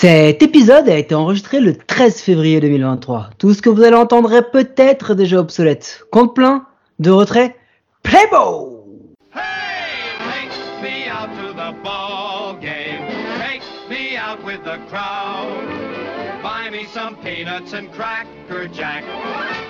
Cet épisode a été enregistré le 13 février 2023. Tout ce que vous allez entendre est peut-être déjà obsolète. Compte plein, de retrait, Playbo Hey, take me out to the ball game. Take me out with the crowd. Buy me some peanuts and cracker jack.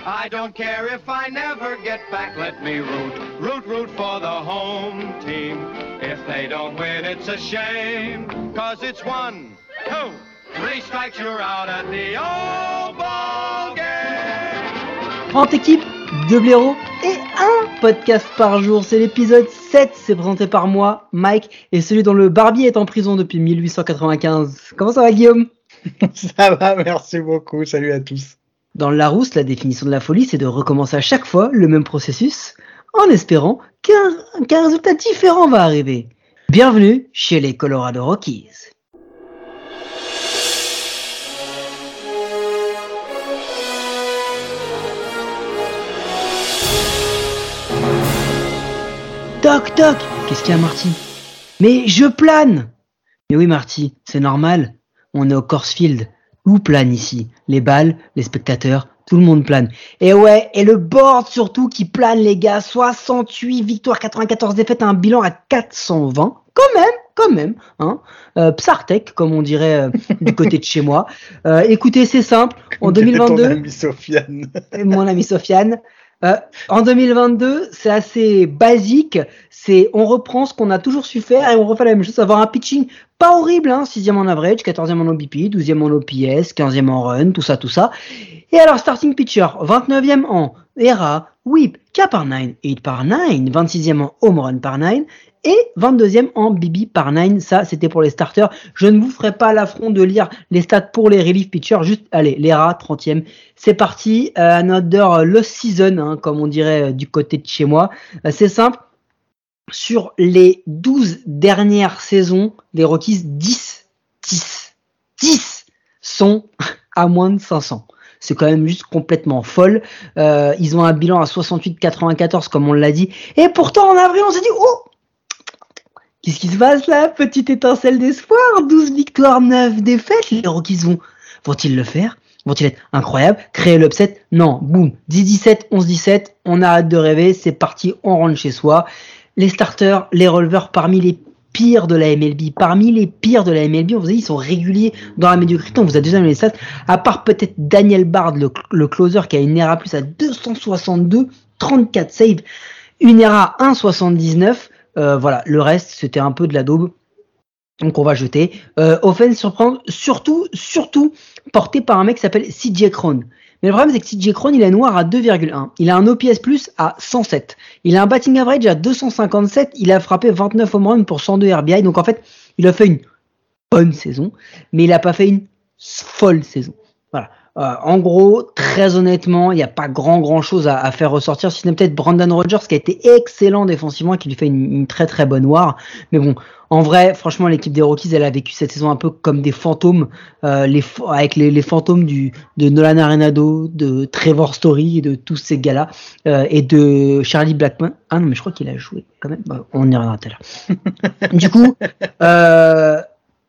I don't care if I never get back. Let me root, root, root for the home team. If they don't win, it's a shame. Cause it's one, two, three strikes, you're out at the old ball game. 30 équipes, 2 blaireaux et un podcast par jour. C'est l'épisode 7, c'est présenté par moi, Mike, et celui dont le barbier est en prison depuis 1895. Comment ça va Guillaume? Ça va, merci beaucoup. Salut à tous. Dans le Larousse, la définition de la folie, c'est de recommencer à chaque fois le même processus, en espérant qu'un qu'un résultat différent va arriver. Bienvenue chez les Colorado Rockies. Toc toc Qu'est-ce qu'il y a Marty? Mais je plane Mais oui Marty, c'est normal. On est au Coors Field. Où plane ici? Les balles, les spectateurs, tout le monde plane. Et ouais, et le board surtout qui plane les gars. 68 victoires, 94 défaites, un bilan à 420. Quand même, quand même. Hein euh, Psartek, comme on dirait euh, du côté de chez moi. Euh, écoutez, c'est simple. En Ton 2022, ami Sofiane. mon ami Sofiane. Euh, en 2022, c'est assez basique. C'est on reprend ce qu'on a toujours su faire et on refait la même chose. Avoir un pitching pas horrible, hein, 6 en average, 14e en OBP, 12e en OPS, 15e en run, tout ça, tout ça. Et alors starting pitcher, 29e en ERA, WHIP, K par 9, 8 par 9, 26e en home run par 9 et 22e en BB par 9. Ça, c'était pour les starters. Je ne vous ferai pas l'affront de lire les stats pour les relief pitchers. Juste, allez, l'ERA, 30e. C'est parti. Euh, another lost season, hein, comme on dirait euh, du côté de chez moi. Euh, c'est simple. Sur les 12 dernières saisons des Rockies, 10, 10, 10 sont à moins de 500. C'est quand même juste complètement folle. Euh, ils ont un bilan à 68-94 comme on l'a dit. Et pourtant en avril on s'est dit oh Qu'est-ce qui se passe là Petite étincelle d'espoir? 12 victoires, 9 défaites. Les Rockies vont vont-ils le faire? Vont-ils être incroyables? Créer l'upset? Non. Boum 10-17, 11-17. On a hâte de rêver. C'est parti. On rentre chez soi. Les starters, les releveurs parmi les pires de la MLB. Parmi les pires de la MLB, on vous a dit, ils sont réguliers dans la médiocrité. On vous a déjà donné les stats. À part peut-être Daniel Bard, le, le closer, qui a une ERA plus à 262, 34 saves, une ERA 1,79. Euh, voilà, le reste, c'était un peu de la daube. Donc on va jeter. Euh, offense surprendre, surtout, surtout porté par un mec qui s'appelle CJ Cron. Mais le problème c'est que CJ Cron il est noir à 2,1. Il a un OPS plus à 107. Il a un batting average à 257. Il a frappé 29 home runs pour 102 RBI. Donc en fait, il a fait une bonne saison, mais il a pas fait une folle saison. Voilà. Euh, en gros, très honnêtement, il n'y a pas grand grand chose à, faire ressortir, si peut-être Brandon Rogers qui a été excellent défensivement et qui lui fait une, très très bonne war. Mais bon, en vrai, franchement, l'équipe des Rockies, elle a vécu cette saison un peu comme des fantômes, euh, avec les, fantômes de Nolan Arenado, de Trevor Story et de tous ces gars-là, euh, et de Charlie Blackman. Ah non, mais je crois qu'il a joué quand même. Bah, on y reviendra tout à l'heure. du coup, euh,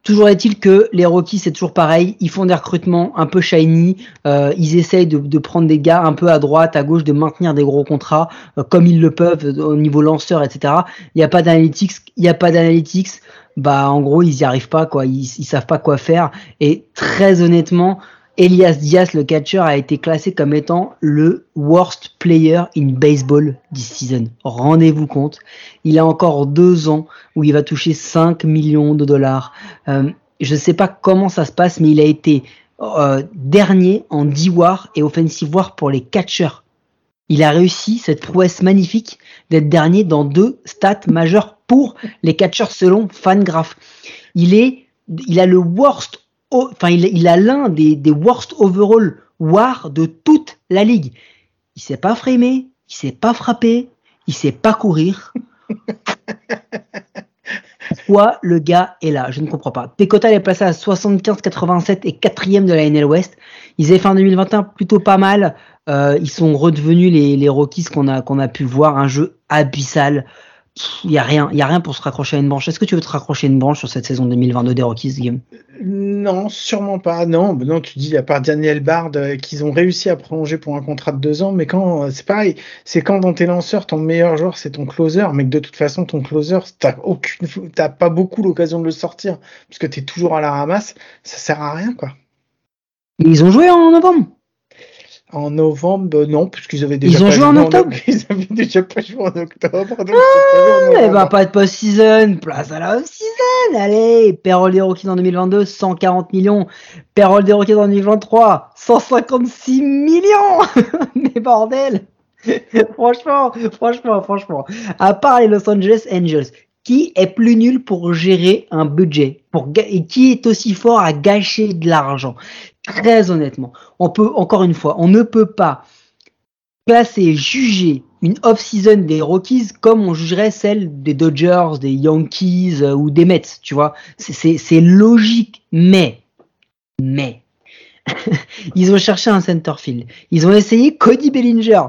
Toujours est-il que les Rockies, c'est toujours pareil. Ils font des recrutements un peu shiny. euh, ils essayent de, prendre des gars un peu à droite, à gauche, de maintenir des gros contrats euh, comme ils le peuvent au niveau lanceur, etc. Il n'y a pas d'analytics. Il n'y a pas d'analytics. Bah, en gros, ils y arrivent pas, quoi. Ils, ils savent pas quoi faire. Et très honnêtement, Elias Diaz, le catcher, a été classé comme étant le worst player in baseball this season. Rendez-vous compte. Il a encore deux ans où il va toucher 5 millions de dollars. Euh, je ne sais pas comment ça se passe, mais il a été euh, dernier en D-War et Offensive War pour les catchers. Il a réussi cette prouesse magnifique d'être dernier dans deux stats majeures pour les catchers selon Fangraph. Il est, il a le worst, enfin il, il a l'un des, des worst overall war de toute la ligue. Il sait pas framer, il sait pas frapper, il sait pas courir. Pourquoi le gars est là? Je ne comprends pas. Pecota est placé à 75-87 et quatrième de la NL West. Ils avaient fait en 2021 plutôt pas mal. Euh, ils sont redevenus les, les Rockies qu'on a, qu'on a pu voir. Un jeu abyssal il y a rien, il y a rien pour se raccrocher à une branche. Est-ce que tu veux te raccrocher à une branche sur cette saison 2022 des Rockies, Guillaume? Non, sûrement pas. Non, ben non, tu dis à part Daniel Bard euh, qu'ils ont réussi à prolonger pour un contrat de deux ans, mais quand euh, c'est pareil, c'est quand dans tes lanceurs ton meilleur joueur c'est ton closer, mais que de toute façon ton closer t'as aucune, t'as pas beaucoup l'occasion de le sortir parce que t'es toujours à la ramasse, ça sert à rien quoi. Ils ont joué en novembre. En novembre, non, puisqu'ils avaient déjà Ils ont pas joué en octobre. Ils avaient déjà pas joué en octobre. Donc Ah, ben, novembre. pas de post-season, place à la off-season, allez, payroll des Rockies en 2022, 140 millions, payroll des Rockies en 2023, 156 millions. Mais bordel. Franchement, franchement, franchement, à part les Los Angeles Angels, qui est plus nul pour gérer un budget pour et qui est aussi fort à gâcher de l'argent Très honnêtement, on peut, encore une fois, on ne peut pas classer, juger une off-season des Rockies comme on jugerait celle des Dodgers, des Yankees euh, ou des Mets, tu vois. C'est- logique, mais, mais, ils ont cherché un centerfield. Ils ont essayé Cody Bellinger.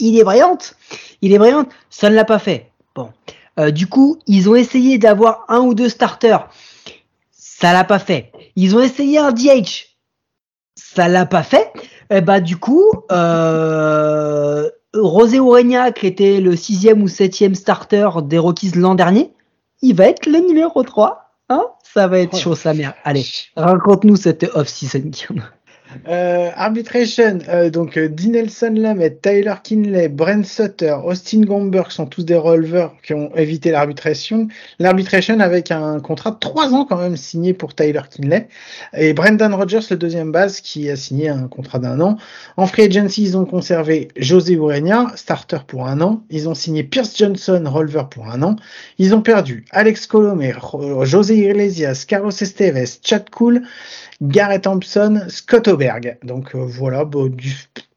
Il est brillante, il est brillante, ça ne l'a pas fait. Euh, du coup, ils ont essayé d'avoir un ou deux starters. Ça l'a pas fait. Ils ont essayé un DH. Ça l'a pas fait. Et bah du coup, euh, Rosé Urenia, qui était le sixième ou septième starter des Rockies l'an dernier, il va être le numéro 3. Hein? Ça va être chaud, sa mère. Allez, raconte-nous cette off-season. Euh, arbitration, euh, donc euh, Dinelson Lamet, Tyler Kinley, Brent Sutter, Austin Gomberg sont tous des releveurs qui ont évité l'arbitration. L'arbitration avec un contrat de trois ans quand même signé pour Tyler Kinley. Et Brendan Rodgers, le deuxième base, qui a signé un contrat d'un an. En free agency, ils ont conservé José Urenia, starter pour un an. Ils ont signé Pierce Johnson, releveur pour un an. Ils ont perdu Alex Colomé, José Iglesias, Carlos Esteves, Chad Cool, Garrett Thompson, Scott Oberg. Donc euh, voilà, bah,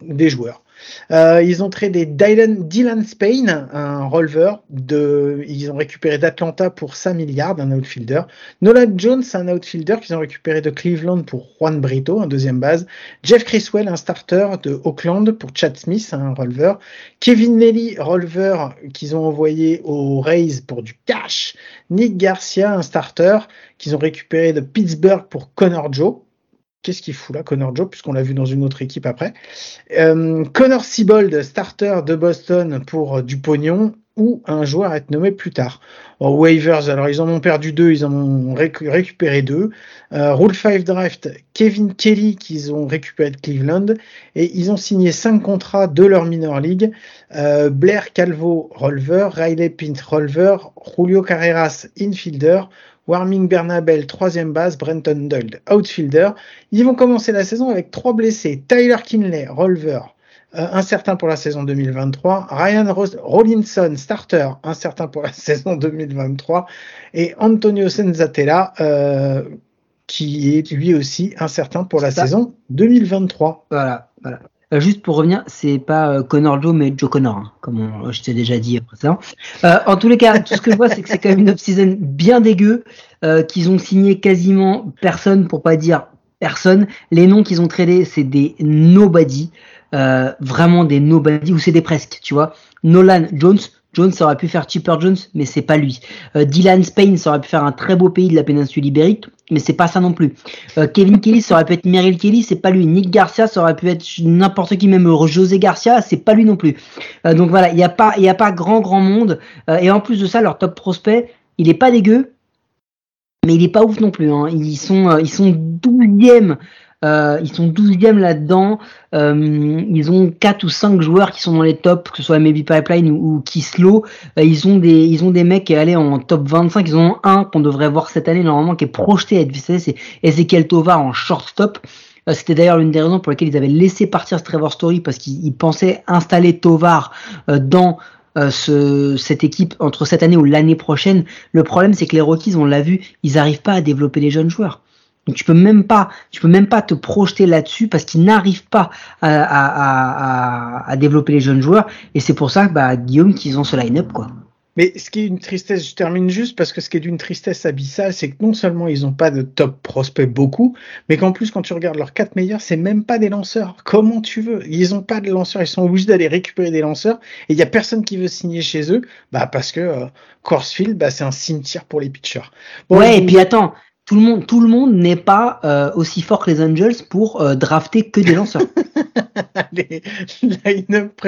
des joueurs. Euh, ils ont tradé Dylan, Spain, un releveur. De, ils ont récupéré d'Atlanta pour 5 milliards, un outfielder. Nolan Jones, un outfielder qu'ils ont récupéré de Cleveland pour Juan Brito, un deuxième base. Jeff Criswell, un starter de Oakland pour Chad Smith, un releveur. Kevin Lely, releveur qu'ils ont envoyé aux Rays pour du cash. Nick Garcia, un starter qu'ils ont récupéré de Pittsburgh pour Connor Joe. Qu'est-ce qu'il fout là, Connor Joe, puisqu'on l'a vu dans une autre équipe après. Euh, Connor Siebold, starter de Boston pour euh, du pognon, ou un joueur à être nommé plus tard. En waivers, alors ils en ont perdu deux, ils en ont récu- récupéré deux. Euh, Rule 5 Draft, Kevin Kelly qu'ils ont récupéré de Cleveland, et ils ont signé cinq contrats de leur minor league. Euh, Blair Calvo, releveur, Riley Pint, releveur, Julio Carreras, infielder, Warming Bernabel, troisième base, Brenton Doyle, outfielder. Ils vont commencer la saison avec trois blessés. Tyler Kinley, releveur, euh, incertain pour la saison 2023. Ryan Rollinson, starter, incertain pour la saison 2023. Et Antonio Senzatella, euh, qui est lui aussi incertain pour la Ça. saison 2023. Voilà, voilà. Euh, juste pour revenir, c'est pas euh, Connor Joe, mais Joe Connor, hein, comme on- je t'ai déjà dit précédemment. Euh, en tous les cas, tout ce que je vois, c'est que c'est quand même une off-season bien dégueu, qu'ils ont signé quasiment personne, pour pas dire personne. Les noms qu'ils ont tradés, c'est des nobody, euh, vraiment des nobody, ou c'est des presque, tu vois. Nolan Jones, Jones aurait pu faire Chipper Jones, mais c'est pas lui. Euh, Dylan Spain, aurait pu faire un très beau pays de la péninsule ibérique, mais c'est pas ça non plus. Euh, Kevin Kelly, aurait pu être Merrill Kelly, c'est pas lui. Nick Garcia, aurait pu être n'importe qui, même José Garcia, c'est pas lui non plus. Euh, donc voilà, il y a pas, il a pas grand grand monde. Euh, et en plus de ça, leur top prospect, il est pas dégueu, mais il est pas ouf non plus. Hein. Ils sont, euh, ils sont douzième. Euh, ils sont 12e là-dedans. Euh, ils ont quatre ou cinq joueurs qui sont dans les tops, que ce soit Maybe Pipeline ou, ou Kislo. Euh, ils ont des, ils ont des mecs qui allaient en top 25. Ils ont un qu'on devrait voir cette année normalement qui est projeté à être visé, c'est Ezekiel Tovar en shortstop. Euh, C'était d'ailleurs l'une des raisons pour lesquelles ils avaient laissé partir ce Trevor Story parce qu'ils ils pensaient installer Tovar euh, dans euh, ce, cette équipe entre cette année ou l'année prochaine. Le problème, c'est que les Rockies, on l'a vu, ils n'arrivent pas à développer les jeunes joueurs. Donc tu peux même pas, tu peux même pas te projeter là-dessus parce qu'ils n'arrivent pas à, à, à, à, à développer les jeunes joueurs. Et c'est pour ça, bah, Guillaume, qu'ils ont ce line-up, quoi. Mais ce qui est une tristesse, je termine juste parce que ce qui est d'une tristesse abyssale, c'est que non seulement ils n'ont pas de top prospects beaucoup, mais qu'en plus quand tu regardes leurs quatre meilleurs, c'est même pas des lanceurs. Comment tu veux? Ils n'ont pas de lanceurs, ils sont obligés d'aller récupérer des lanceurs et il y a personne qui veut signer chez eux, bah parce que euh, Corsfield, bah c'est un cimetière pour les pitchers. Bon, ouais, et puis attends, tout le monde, tout le monde n'est pas euh, aussi fort que les Angels pour euh, drafter que des lanceurs. les line-up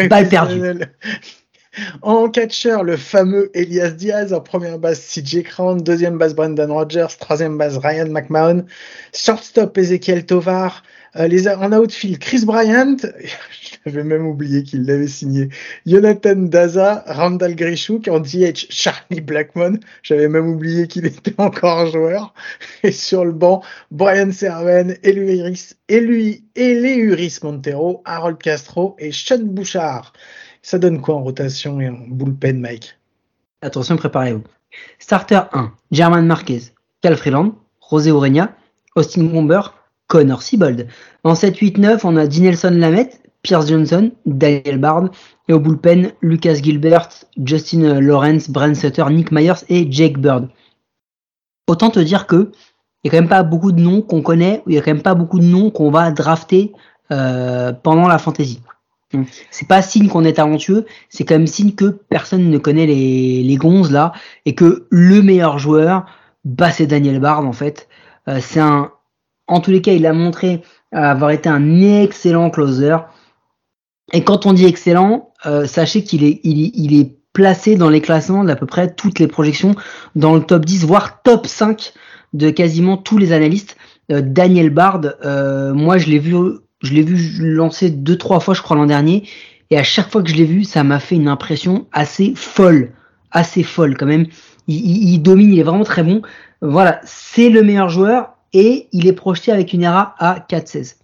En catcher, le fameux Elias Diaz. En première base, CJ Crown. Deuxième base, Brendan Rodgers. Troisième base, Ryan McMahon. Shortstop, Ezekiel Tovar. Euh, les, en outfield, Chris Bryant. J'avais même oublié qu'il l'avait signé. Jonathan Daza, Randall Grishuk. En DH, Charlie Blackmon. J'avais même oublié qu'il était encore joueur. Et sur le banc, Brian Serven, Eluiris, Elui, Eleuris Montero, Harold Castro et Sean Bouchard. Ça donne quoi en rotation et en bullpen, Mike? Attention, préparez-vous. Starter 1, German Marquez, Cal Freeland, José Austin Gomber, Connor Siebold. En 7-8-9, on a Dinelson Lamette, Pierce Johnson, Daniel Bard. Et au bullpen, Lucas Gilbert, Justin Lawrence, Brent Sutter, Nick Myers et Jake Bird. Autant te dire que il n'y a quand même pas beaucoup de noms qu'on connaît, il n'y a quand même pas beaucoup de noms qu'on va drafter euh, pendant la fantasy. C'est pas signe qu'on est talentueux, c'est quand même signe que personne ne connaît les, les gonzes là, et que le meilleur joueur, bah c'est Daniel Bard en fait. Euh, c'est un, en tous les cas, il a montré avoir été un excellent closer. Et quand on dit excellent, euh, sachez qu'il est, il est, placé dans les classements d'à peu près toutes les projections dans le top 10, voire top 5 de quasiment tous les analystes. Euh, Daniel Bard, euh, moi je l'ai vu, je l'ai vu lancer deux trois fois, je crois l'an dernier, et à chaque fois que je l'ai vu, ça m'a fait une impression assez folle, assez folle quand même. Il domine, il est vraiment très bon. Voilà, c'est le meilleur joueur et il est projeté avec une ERA à 4-16.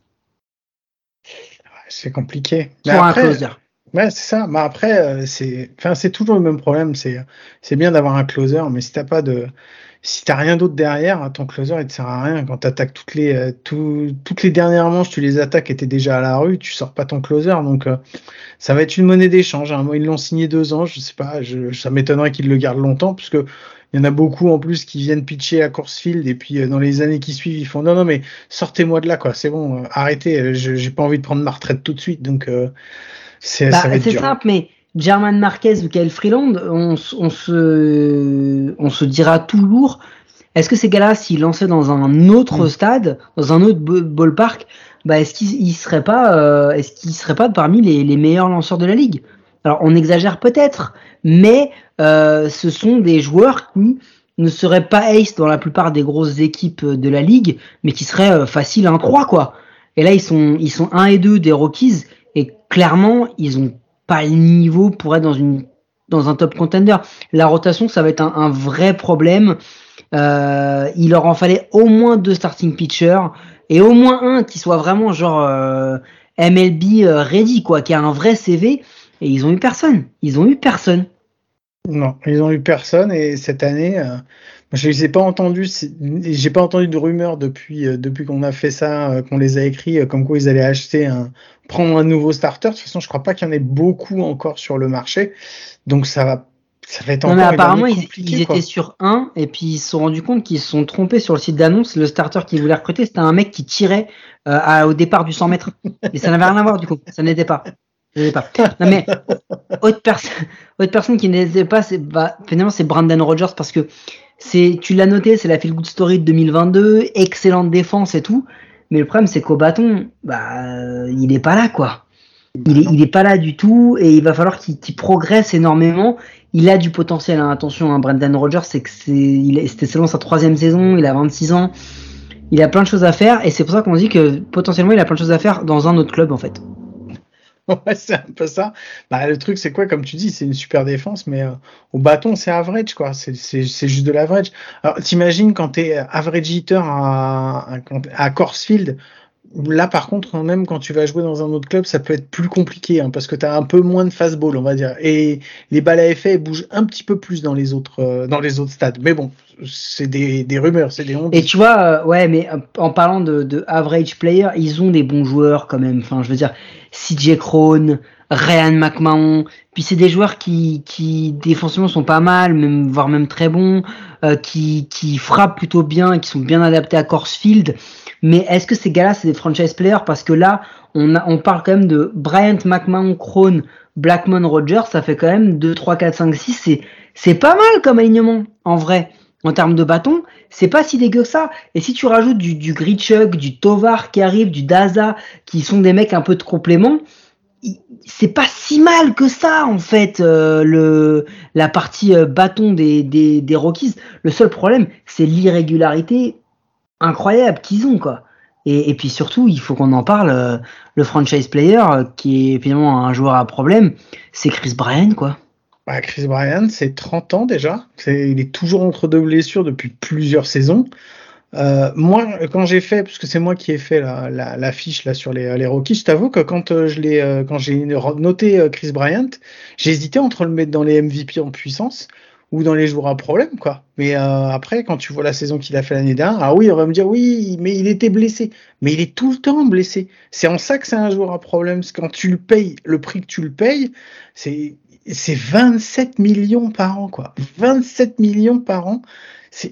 C'est compliqué. Pour un closer. Ouais, c'est ça. Mais après, euh, c'est, enfin, c'est toujours le même problème. C'est, c'est bien d'avoir un closer, mais si t'as pas de, si t'as rien d'autre derrière, ton closer il te sert à rien. Quand t'attaques toutes les, euh, toutes les dernières manches, tu les attaques et t'es déjà à la rue, tu sors pas ton closer. Donc, euh, ça va être une monnaie d'échange. Hein. Ils l'ont signé deux ans, je sais pas. Je, ça m'étonnerait qu'ils le gardent longtemps, puisque il y en a beaucoup en plus qui viennent pitcher à Coursfield et puis euh, dans les années qui suivent, ils font non, non, mais sortez-moi de là, quoi. C'est bon, euh, arrêtez. Euh, j'ai pas envie de prendre ma retraite tout de suite. Donc, c'est bah, simple, mais German Marquez ou Kyle Freeland, on, on, se, on se dira toujours est-ce que ces gars-là, s'ils lançaient dans un autre mm. stade, dans un autre ballpark, bah, est-ce qu'ils seraient pas, est-ce qu'ils seraient pas parmi les, les meilleurs lanceurs de la ligue? Alors, on exagère peut-être, mais euh, ce sont des joueurs qui ne seraient pas ace dans la plupart des grosses équipes de la ligue, mais qui seraient euh, faciles 1-3 quoi. Et là ils sont ils sont 1 et 2 des Rockies et clairement ils ont pas le niveau pour être dans une dans un top contender. La rotation ça va être un, vrai problème. Euh, il leur en fallait au moins deux starting pitchers et au moins un qui soit vraiment genre MLB ready quoi, qui a un vrai CV. Et ils ont eu personne. Ils ont eu personne. Non, ils ont eu personne et cette année, euh, je les ai pas entendus. J'ai pas entendu de rumeurs depuis euh, depuis qu'on a fait ça, euh, qu'on les a écrits, comme quoi ils allaient acheter un, prendre un nouveau starter. De toute façon, je crois pas qu'il y en ait beaucoup encore sur le marché, donc ça va. Ça va être non, mais apparemment, ils, ils étaient sur un et puis ils se sont rendus compte qu'ils se sont trompés sur le site d'annonce. Le starter qu'ils voulaient recruter, c'était un mec qui tirait au départ du 100 mètres. Et ça n'avait rien à voir du coup. Ça n'était pas. Pas. Non mais autre personne, autre personne qui n'était pas, c'est bah, finalement c'est Brandon Rogers parce que tu l'as noté, c'est la feel good story de 2022, excellente défense et tout. Mais le problème c'est qu'au bâton, bah, il est pas là quoi. Il est, il est pas là du tout et il va falloir qu'il, progresse énormément. Il a du potentiel. Hein. Attention, hein, Brandon Rogers, c'est que c'était seulement sa troisième saison, il a 26 ans, il a plein de choses à faire et c'est pour ça qu'on dit que potentiellement il a plein de choses à faire dans un autre club en fait. ouais, c'est un peu ça. Bah, le truc, c'est quoi, comme tu dis, c'est une super défense, mais euh, au bâton, c'est average, quoi. C'est juste de l'average. Alors, t'imagines quand t'es average hitter à, à, à Corsfield, Là, par contre, même quand tu vas jouer dans un autre club, ça peut être plus compliqué hein, parce que tu as un peu moins de fastball, on va dire. Et les balles à effet bougent un petit peu plus dans les autres, euh, dans les autres stades. Mais bon, c'est des, des, rumeurs, c'est des ondes. Et tu vois, euh, ouais, mais euh, en parlant de, de, average player, ils ont des bons joueurs quand même. Enfin, je veux dire, CJ Crone, Ryan McMahon. Puis c'est des joueurs qui, qui défensivement sont pas mal, même, voire même très bons, euh, qui, qui frappent plutôt bien, qui sont bien adaptés à Corsfield. Mais est-ce que ces gars-là, c'est des franchise players? Parce que là, on, a, on parle quand même de Bryant, McMahon, Crone, Blackmon, Rogers. Ça fait quand même 2, 3, 4, 5, 6. C'est, pas mal comme alignement, en vrai. En termes de bâton, c'est pas si dégueu que ça. Et si tu rajoutes du, du Grichuk, du Tovar qui arrive, du Daza, qui sont des mecs un peu de complément, c'est pas si mal que ça en fait euh, le la partie euh, bâton des, des, des Rockies. Le seul problème, c'est l'irrégularité incroyable qu'ils ont quoi. Et, puis surtout, il faut qu'on en parle. euh, le franchise player euh, qui est finalement un joueur à problème, c'est Chris Bryan quoi. Bah, Chris Bryant, c'est 30 ans déjà. Il est toujours entre deux blessures depuis plusieurs saisons. Euh, moi, quand j'ai fait, parce que c'est moi qui ai fait la, là sur les, les Rockies, je t'avoue que quand je l'ai, quand j'ai noté Chris Bryant, j'ai hésité entre le mettre dans les MVP en puissance ou dans les joueurs à problème, quoi. Mais euh, après, quand tu vois la saison qu'il a fait l'année dernière, ah oui, on va me dire oui, mais il était blessé. Mais il est tout le temps blessé. C'est en ça que c'est un joueur à problème. Quand tu le payes, le prix que tu le payes, c'est c'est 27 millions par an, quoi. 27 millions par an.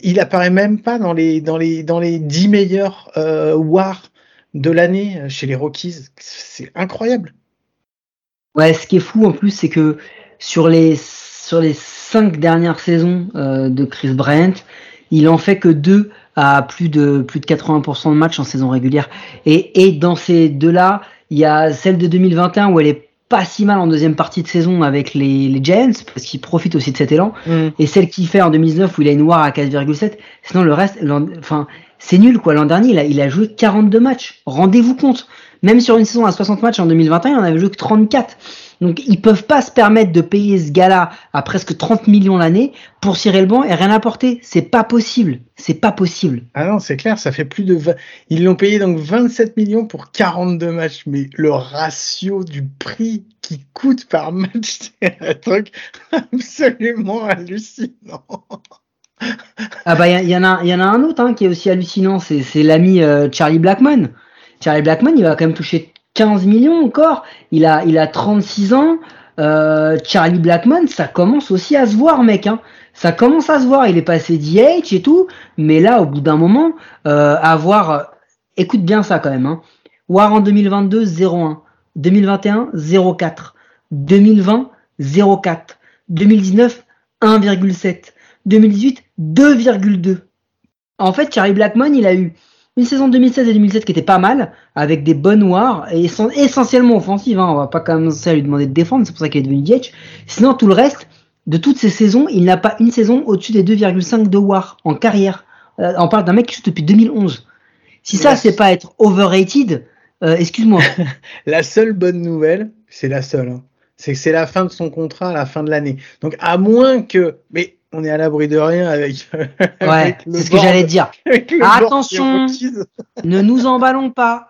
Il apparaît même pas dans les dans les dans les 10 meilleurs euh, WAR de l'année euh, chez les Rockies. C'est incroyable. Ouais, ce qui est fou en plus, c'est que sur les sur les cinq dernières saisons euh, de Chris Bryant, il en fait que deux à plus de plus de 80% de matchs en saison régulière. Et, et dans ces deux-là, il y a celle de 2021 où elle est pas si mal en deuxième partie de saison avec les, les Giants parce qu'ils profitent aussi de cet élan. Et celle qu'il fait en 2019 où il a une WAR à 4,7. Sinon le reste, enfin c'est nul quoi. L'an dernier il a, il a joué 42 matchs. Rendez-vous compte. Même sur une saison à 60 matchs en 2021, il en avait joué que 34. Donc ils peuvent pas se permettre de payer ce gars-là à presque 30 millions l'année pour cirer le banc et rien apporter. C'est pas possible. C'est pas possible. Ah non, c'est clair, ça fait plus de 20... Ils l'ont payé donc 27 millions pour 42 matchs, mais le ratio du prix qui coûte par match, c'est un truc absolument hallucinant. Ah bah il y, y en a, y en a un autre hein, qui est aussi hallucinant. C'est l'ami euh, Charlie Blackmon. Charlie Blackmon, il va quand même toucher 15 millions encore. Il a, il a 36 ans. Euh, Charlie Blackmon, ça commence aussi à se voir, mec. Hein. Ça commence à se voir. Il est passé DH et tout. Mais là, au bout d'un moment, euh, avoir. Écoute bien ça quand même. Hein. War en 2022, 0,1. 2021, 0,4. 2020, 0,4. 2019, 1,7. 2018, 2,2. En fait, Charlie Blackmon, il a eu une saison 2016 et 2017 qui était pas mal, avec des bonnes wars, et sont essentiellement offensives. Hein. On va pas commencer à lui demander de défendre, c'est pour ça qu'il est devenu DH. Sinon, tout le reste, de toutes ces saisons, il n'a pas une saison au-dessus des 2,5 de war en carrière. Euh, on parle d'un mec qui joue depuis 2011. Si ça, Yes. c'est pas être overrated, euh, excuse-moi. La seule bonne nouvelle, c'est la seule, hein, c'est que c'est la fin de son contrat à la fin de l'année. Donc à moins que, mais on est à l'abri de rien avec. Ouais, c'est ce que j'allais dire. des Attention. Ne nous emballons pas.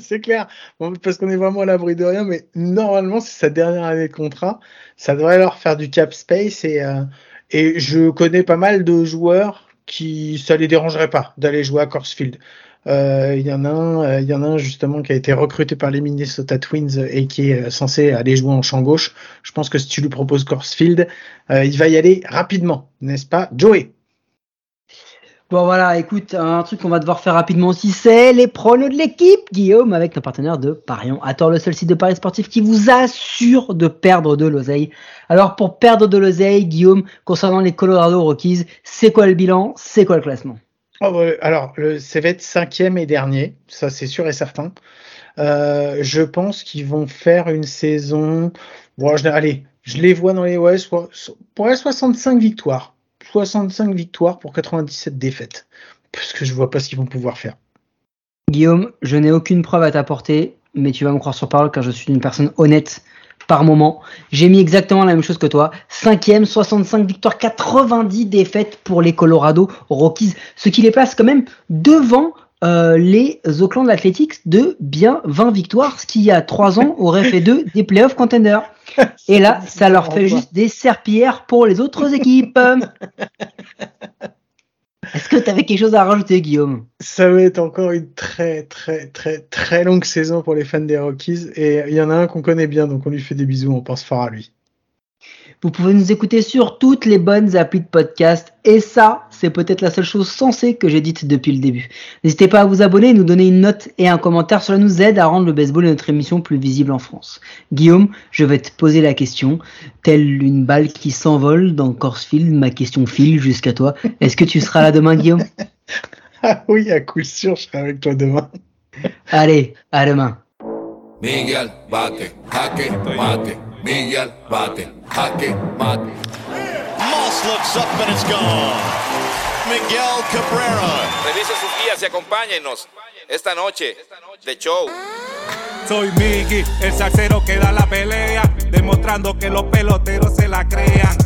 c'est clair, Bon, parce qu'on est vraiment à l'abri de rien, mais normalement, c'est sa dernière année de contrat. Ça devrait leur faire du cap space et, euh, et je connais pas mal de joueurs qui ça les dérangerait pas d'aller jouer à Corsfield. Euh, Il y en a un, euh, il y en a un justement qui a été recruté par les Minnesota Twins et qui est euh, censé aller jouer en champ gauche. Je pense que si tu lui proposes Corsfield, euh, il va y aller rapidement, n'est-ce pas, Joey? Bon voilà, écoute, un truc qu'on va devoir faire rapidement aussi, c'est les pronos de l'équipe, Guillaume, avec nos partenaires de Parion. Attends, le seul site de paris sportif qui vous assure de perdre de l'oseille. Alors pour perdre de l'oseille, Guillaume, concernant les Colorado Rockies, c'est quoi le bilan? C'est quoi le classement? Ouais, alors, le, ça va être cinquième et dernier, ça c'est sûr et certain. Euh, je pense qu'ils vont faire une saison. Bon, allez, je les vois dans les ouais, soit, so- ouais, 65 victoires. 65 victoires pour 97 défaites. Parce que je vois pas ce qu'ils vont pouvoir faire. Guillaume, je n'ai aucune preuve à t'apporter, mais tu vas me croire sur parole car je suis une personne honnête par moment. J'ai mis exactement la même chose que toi. Cinquième, 65 victoires, 90 défaites pour les Colorado Rockies, ce qui les place quand même devant euh, les Oakland Athletics de bien 20 victoires, ce qui il y a 3 ans aurait fait d'eux des playoff contenders. Et là, ça leur fait juste des serpillères pour les autres équipes. Est-ce que tu avais quelque chose à rajouter, Guillaume? Ça va être encore une très, très, très, très longue saison pour les fans des Rockies. Et il y en a un qu'on connaît bien, donc on lui fait des bisous, on pense fort à lui. Vous pouvez nous écouter sur toutes les bonnes applis de podcast. Et ça, c'est peut-être la seule chose sensée que j'ai dite depuis le début. N'hésitez pas à vous abonner, nous donner une note et un commentaire. Cela nous aide à rendre le baseball et notre émission plus visible en France. Guillaume, je vais te poser la question. Telle une balle qui s'envole dans Corsfield, ma question file jusqu'à toi. Est-ce que tu seras là demain, Guillaume? Ah oui, à coup sûr, je serai avec toi demain. Allez, à demain. Miguel bate, mate. Miguel bate, jaque mate. Moss looks up and it's gone. Miguel Cabrera. Revise sus guías y acompáñenos esta noche de show. Soy Miggy, el salsero que da la pelea, demostrando que los peloteros se la crean.